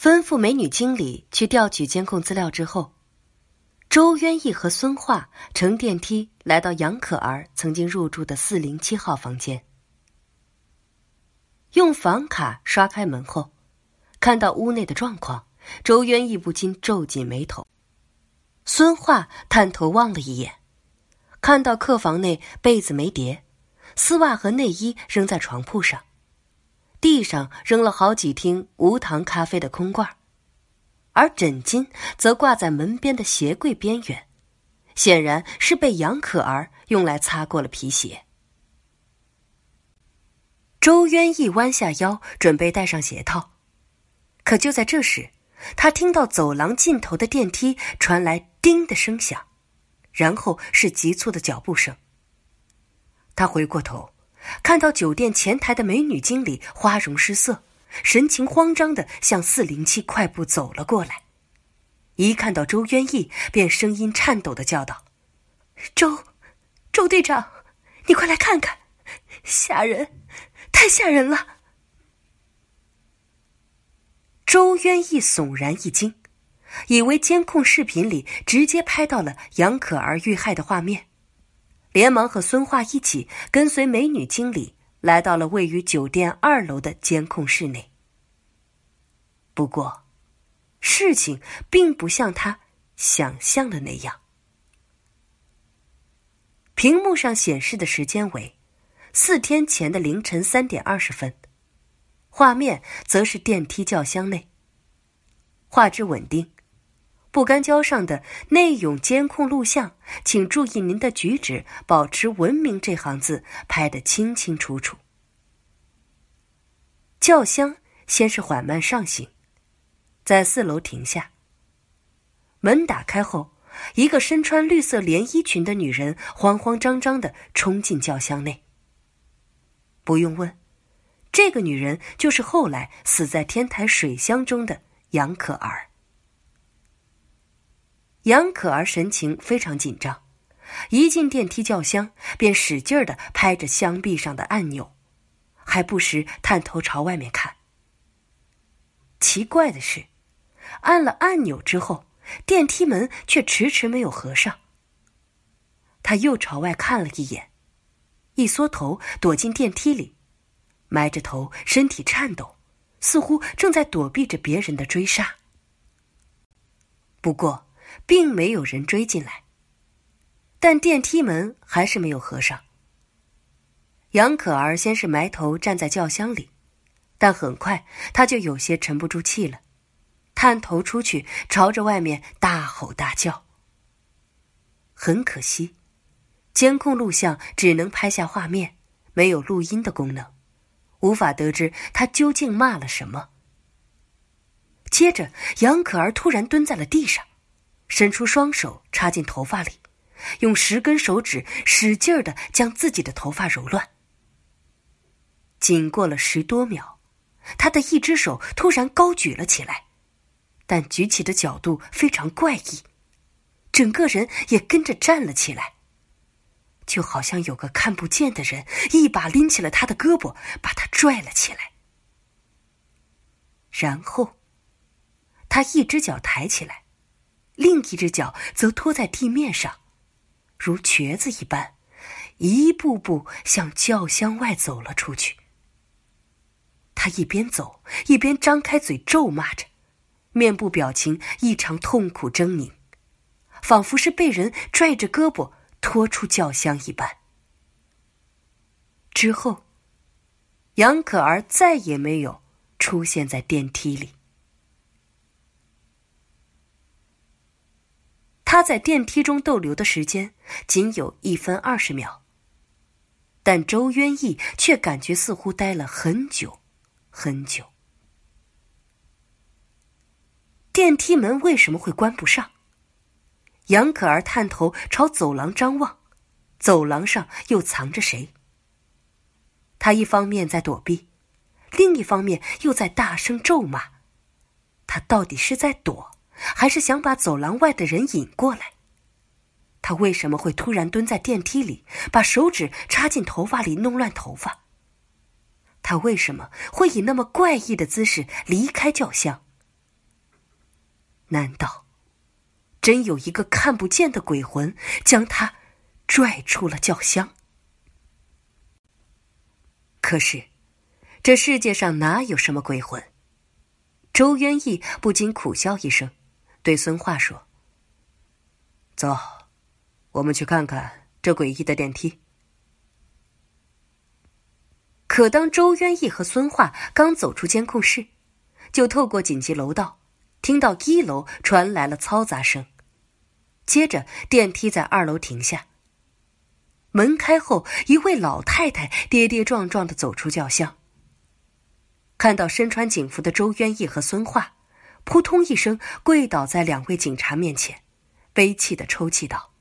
吩咐美女经理去调取监控资料之后，周渊义和孙化乘电梯来到杨可儿曾经入住的四零七号房间，用房卡刷开门后，看到屋内的状况，周渊义不禁皱紧眉头。孙化探头望了一眼，看到客房内被子没叠，丝袜和内衣扔在床铺上。地上扔了好几听无糖咖啡的空罐，而枕巾则挂在门边的鞋柜边缘，显然是被杨可儿用来擦过了皮鞋。周渊一弯下腰准备戴上鞋套，可就在这时，他听到走廊尽头的电梯传来“叮”的声响，然后是急促的脚步声。他回过头。看到酒店前台的美女经理花容失色，神情慌张的向四零七快步走了过来，一看到周渊义，便声音颤抖的叫道：“周，周队长，你快来看看，吓人，太吓人了！”周渊义悚然一惊，以为监控视频里直接拍到了杨可儿遇害的画面。连忙和孙化一起跟随美女经理来到了位于酒店二楼的监控室内。不过，事情并不像他想象的那样。屏幕上显示的时间为四天前的凌晨三点二十分，画面则是电梯轿厢内，画质稳定。不干胶上的内永监控录像，请注意您的举止，保持文明。这行字拍得清清楚楚。轿厢先是缓慢上行，在四楼停下。门打开后，一个身穿绿色连衣裙的女人慌慌张张的冲进轿厢内。不用问，这个女人就是后来死在天台水箱中的杨可儿。杨可儿神情非常紧张，一进电梯轿厢便使劲儿的拍着箱壁上的按钮，还不时探头朝外面看。奇怪的是，按了按钮之后，电梯门却迟迟没有合上。他又朝外看了一眼，一缩头躲进电梯里，埋着头，身体颤抖，似乎正在躲避着别人的追杀。不过。并没有人追进来，但电梯门还是没有合上。杨可儿先是埋头站在轿厢里，但很快她就有些沉不住气了，探头出去，朝着外面大吼大叫。很可惜，监控录像只能拍下画面，没有录音的功能，无法得知他究竟骂了什么。接着，杨可儿突然蹲在了地上。伸出双手插进头发里，用十根手指使劲儿的将自己的头发揉乱。仅过了十多秒，他的一只手突然高举了起来，但举起的角度非常怪异，整个人也跟着站了起来，就好像有个看不见的人一把拎起了他的胳膊，把他拽了起来。然后，他一只脚抬起来。另一只脚则拖在地面上，如瘸子一般，一步步向轿厢外走了出去。他一边走一边张开嘴咒骂着，面部表情异常痛苦狰狞，仿佛是被人拽着胳膊拖出轿厢一般。之后，杨可儿再也没有出现在电梯里。他在电梯中逗留的时间仅有一分二十秒，但周渊义却感觉似乎待了很久，很久。电梯门为什么会关不上？杨可儿探头朝走廊张望，走廊上又藏着谁？他一方面在躲避，另一方面又在大声咒骂。他到底是在躲？还是想把走廊外的人引过来。他为什么会突然蹲在电梯里，把手指插进头发里弄乱头发？他为什么会以那么怪异的姿势离开轿厢，难道真有一个看不见的鬼魂将他拽出了轿厢？可是，这世界上哪有什么鬼魂？周渊义不禁苦笑一声，对孙化说：“走，我们去看看这诡异的电梯。”可当周渊义和孙化刚走出监控室，就透过紧急楼道，听到一楼传来了嘈杂声。接着，电梯在二楼停下。门开后，一位老太太跌跌撞撞的走出轿厢。看到身穿警服的周渊义和孙化，扑通一声跪倒在两位警察面前，悲泣的抽泣道：“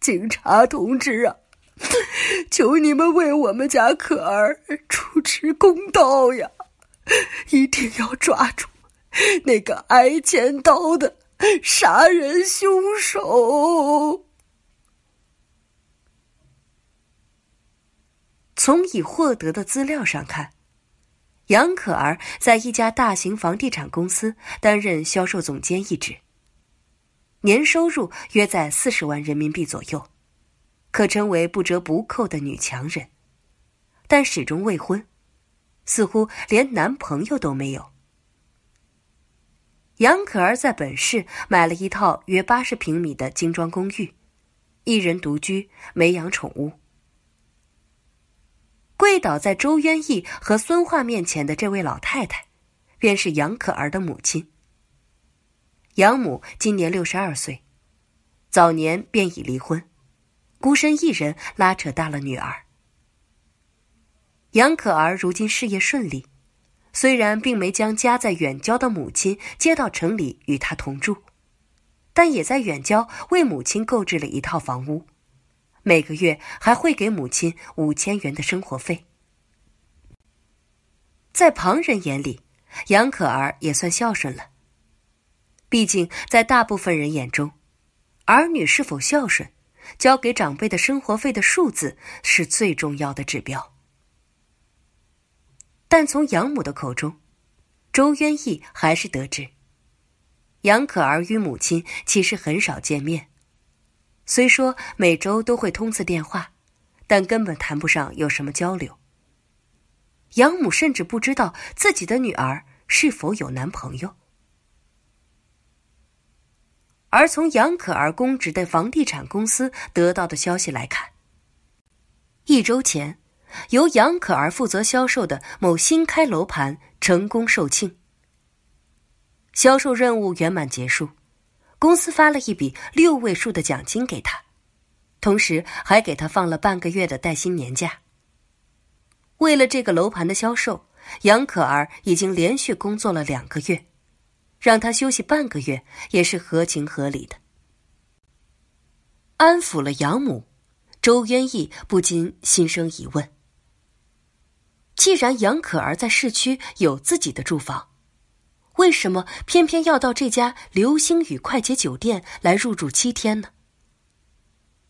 警察同志啊，求你们为我们家可儿主持公道呀！一定要抓住那个挨千刀的杀人凶手！”从已获得的资料上看，杨可儿在一家大型房地产公司担任销售总监一职，年收入约在四十万人民币左右，可称为不折不扣的女强人，但始终未婚，似乎连男朋友都没有。杨可儿在本市买了一套约八十平米的精装公寓，一人独居，没养宠物。跪倒在周渊义和孙化面前的这位老太太，便是杨可儿的母亲。杨母今年六十二岁，早年便已离婚，孤身一人拉扯大了女儿。杨可儿如今事业顺利，虽然并没将家在远郊的母亲接到城里与她同住，但也在远郊为母亲购置了一套房屋。每个月还会给母亲五千元的生活费，在旁人眼里，杨可儿也算孝顺了。毕竟，在大部分人眼中，儿女是否孝顺，交给长辈的生活费的数字是最重要的指标。但从养母的口中，周渊义还是得知，杨可儿与母亲其实很少见面。虽说每周都会通次电话，但根本谈不上有什么交流。养母甚至不知道自己的女儿是否有男朋友。而从杨可儿公职的房地产公司得到的消息来看，一周前，由杨可儿负责销售的某新开楼盘成功售罄，销售任务圆满结束。公司发了一笔六位数的奖金给他，同时还给他放了半个月的带薪年假。为了这个楼盘的销售，杨可儿已经连续工作了两个月，让他休息半个月也是合情合理的。安抚了养母，周渊义不禁心生疑问：既然杨可儿在市区有自己的住房，为什么偏偏要到这家流星雨快捷酒店来入住七天呢？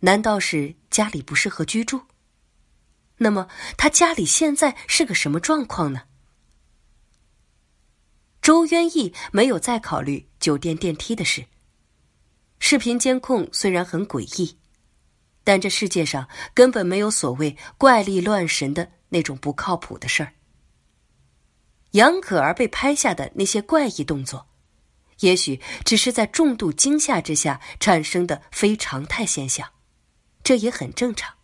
难道是家里不适合居住？那么他家里现在是个什么状况呢？周渊义没有再考虑酒店电梯的事。视频监控虽然很诡异，但这世界上根本没有所谓怪力乱神的那种不靠谱的事儿。杨可儿被拍下的那些怪异动作，也许只是在重度惊吓之下产生的非常态现象，这也很正常。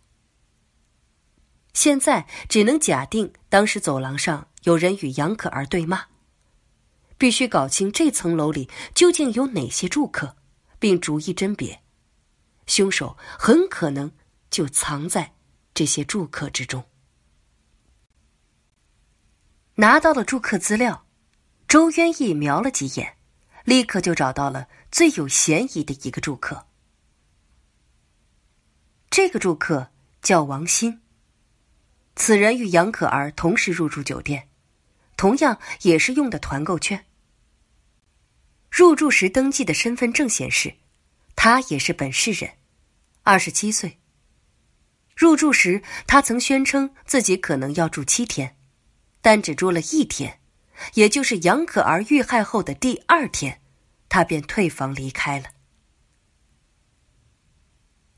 现在只能假定当时走廊上有人与杨可儿对骂，必须搞清这层楼里究竟有哪些住客，并逐一甄别，凶手很可能就藏在这些住客之中。拿到了住客资料，周渊义瞄了几眼，立刻就找到了最有嫌疑的一个住客。这个住客叫王鑫。此人与杨可儿同时入住酒店，同样也是用的团购券。入住时登记的身份证显示，他也是本市人，二十七岁。入住时，他曾宣称自己可能要住七天。但只住了一天，也就是杨可儿遇害后的第二天，他便退房离开了。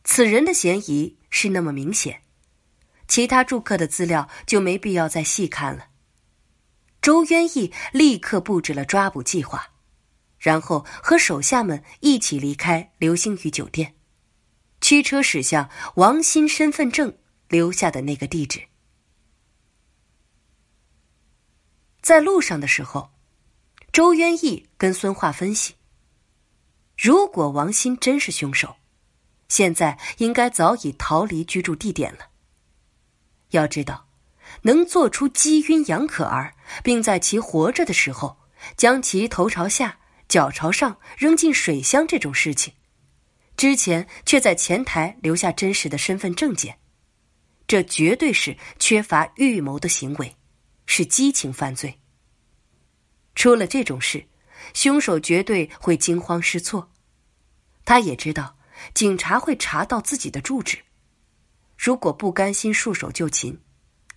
此人的嫌疑是那么明显，其他住客的资料就没必要再细看了。周渊义立刻布置了抓捕计划，然后和手下们一起离开流星雨酒店，驱车驶向王鑫身份证留下的那个地址。在路上的时候，周渊义跟孙化分析：如果王鑫真是凶手，现在应该早已逃离居住地点了。要知道，能做出击晕杨可儿，并在其活着的时候将其头朝下、脚朝上扔进水箱这种事情，之前却在前台留下真实的身份证件，这绝对是缺乏预谋的行为。是激情犯罪。出了这种事，凶手绝对会惊慌失措。他也知道警察会查到自己的住址，如果不甘心束手就擒，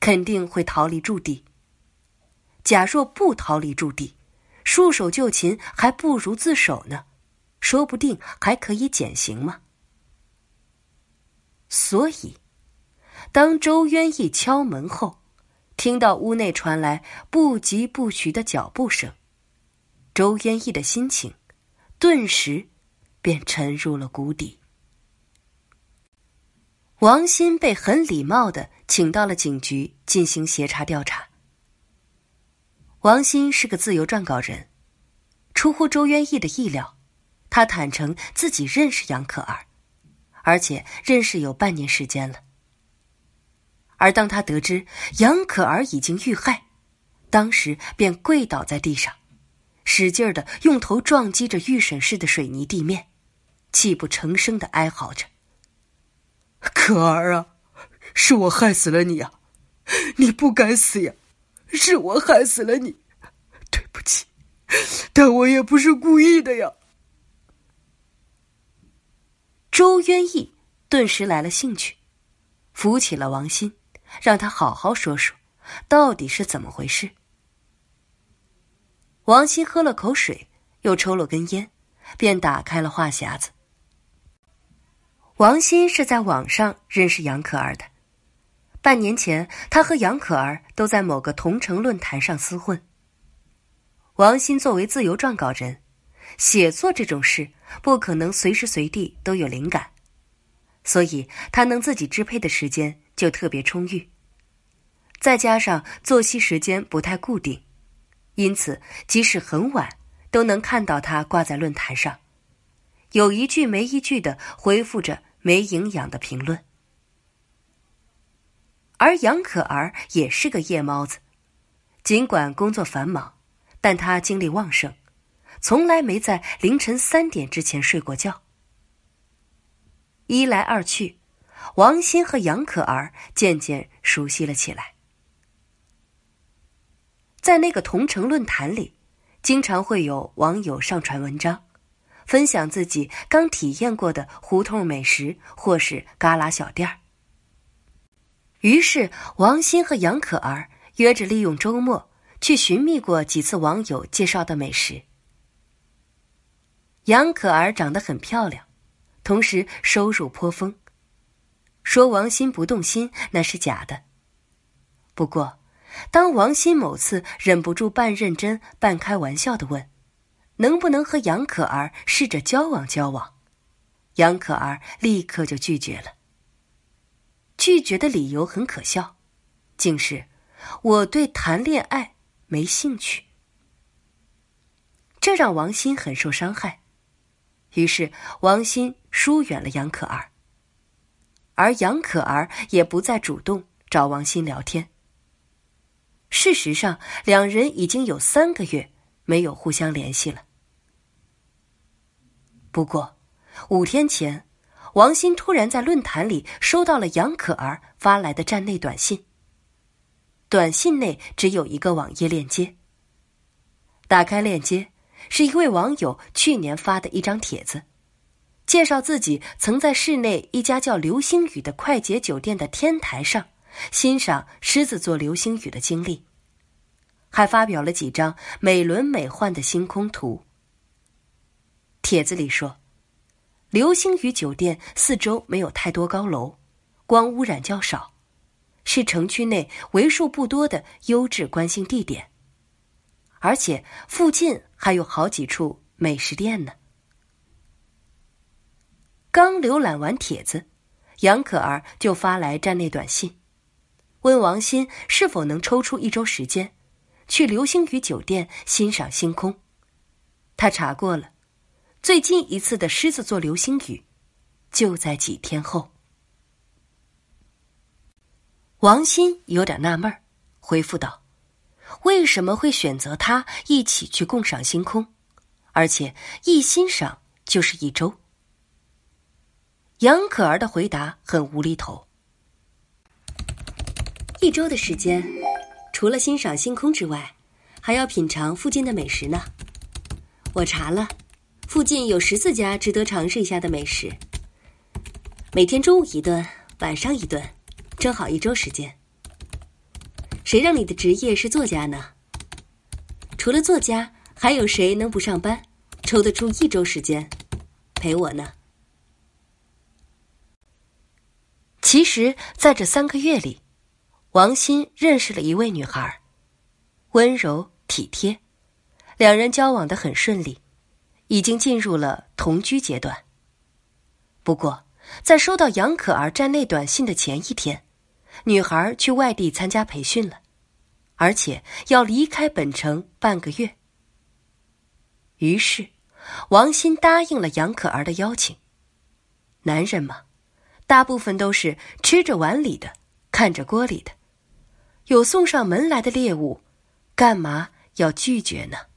肯定会逃离驻地。假若不逃离驻地，束手就擒还不如自首呢，说不定还可以减刑嘛。所以，当周渊一敲门后。听到屋内传来不疾不徐的脚步声，周渊义的心情顿时便沉入了谷底。王鑫被很礼貌的请到了警局进行协查调查。王鑫是个自由撰稿人，出乎周渊义的意料，他坦诚自己认识杨可儿，而且认识有半年时间了。而当他得知杨可儿已经遇害，当时便跪倒在地上，使劲儿的用头撞击着预审室的水泥地面，泣不成声的哀嚎着：“可儿啊，是我害死了你啊！你不该死呀，是我害死了你，对不起，但我也不是故意的呀。”周渊义顿时来了兴趣，扶起了王鑫。让他好好说说，到底是怎么回事。王鑫喝了口水，又抽了根烟，便打开了话匣子。王鑫是在网上认识杨可儿的，半年前他和杨可儿都在某个同城论坛上厮混。王鑫作为自由撰稿人，写作这种事不可能随时随地都有灵感，所以他能自己支配的时间。就特别充裕，再加上作息时间不太固定，因此即使很晚都能看到他挂在论坛上，有一句没一句的回复着没营养的评论。而杨可儿也是个夜猫子，尽管工作繁忙，但她精力旺盛，从来没在凌晨三点之前睡过觉。一来二去。王鑫和杨可儿渐渐熟悉了起来，在那个同城论坛里，经常会有网友上传文章，分享自己刚体验过的胡同美食或是旮旯小店儿。于是，王鑫和杨可儿约着利用周末去寻觅过几次网友介绍的美食。杨可儿长得很漂亮，同时收入颇丰。说王鑫不动心那是假的。不过，当王鑫某次忍不住半认真半开玩笑的问：“能不能和杨可儿试着交往交往？”杨可儿立刻就拒绝了。拒绝的理由很可笑，竟是我对谈恋爱没兴趣。这让王鑫很受伤害，于是王鑫疏远了杨可儿。而杨可儿也不再主动找王鑫聊天。事实上，两人已经有三个月没有互相联系了。不过，五天前，王鑫突然在论坛里收到了杨可儿发来的站内短信。短信内只有一个网页链接。打开链接，是一位网友去年发的一张帖子。介绍自己曾在市内一家叫“流星雨”的快捷酒店的天台上欣赏狮子座流星雨的经历，还发表了几张美轮美奂的星空图。帖子里说，流星雨酒店四周没有太多高楼，光污染较少，是城区内为数不多的优质观星地点。而且附近还有好几处美食店呢。刚浏览完帖子，杨可儿就发来站内短信，问王鑫是否能抽出一周时间，去流星雨酒店欣赏星空。他查过了，最近一次的狮子座流星雨，就在几天后。王鑫有点纳闷回复道。为什么会选择他一起去共赏星空，而且一欣赏就是一周？杨可儿的回答很无厘头。一周的时间，除了欣赏星空之外，还要品尝附近的美食呢。我查了，附近有十四家值得尝试一下的美食。每天中午一顿，晚上一顿，正好一周时间。谁让你的职业是作家呢？除了作家，还有谁能不上班，抽得出一周时间陪我呢？其实，在这三个月里，王鑫认识了一位女孩，温柔体贴，两人交往的很顺利，已经进入了同居阶段。不过，在收到杨可儿站内短信的前一天。女孩去外地参加培训了，而且要离开本城半个月。于是，王鑫答应了杨可儿的邀请。男人嘛，大部分都是吃着碗里的，看着锅里的。有送上门来的猎物，干嘛要拒绝呢？